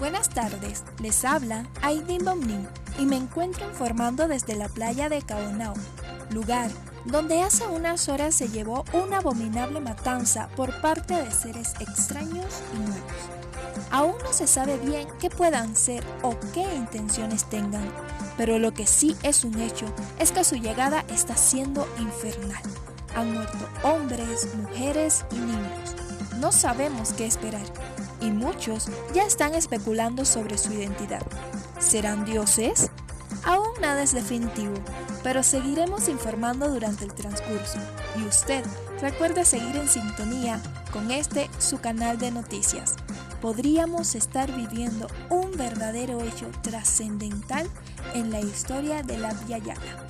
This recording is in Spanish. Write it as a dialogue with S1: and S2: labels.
S1: Buenas tardes, les habla Aidin Bomnin y me encuentro informando desde la playa de Caonao, lugar donde hace unas horas se llevó una abominable matanza por parte de seres extraños y nuevos. Aún no se sabe bien qué puedan ser o qué intenciones tengan, pero lo que sí es un hecho es que su llegada está siendo infernal. Han muerto hombres, mujeres y niños. No sabemos qué esperar y muchos ya están especulando sobre su identidad. ¿Serán dioses? Aún nada es definitivo, pero seguiremos informando durante el transcurso. Y usted recuerde seguir en sintonía con este su canal de noticias. Podríamos estar viviendo un verdadero hecho trascendental en la historia de la Via Yala.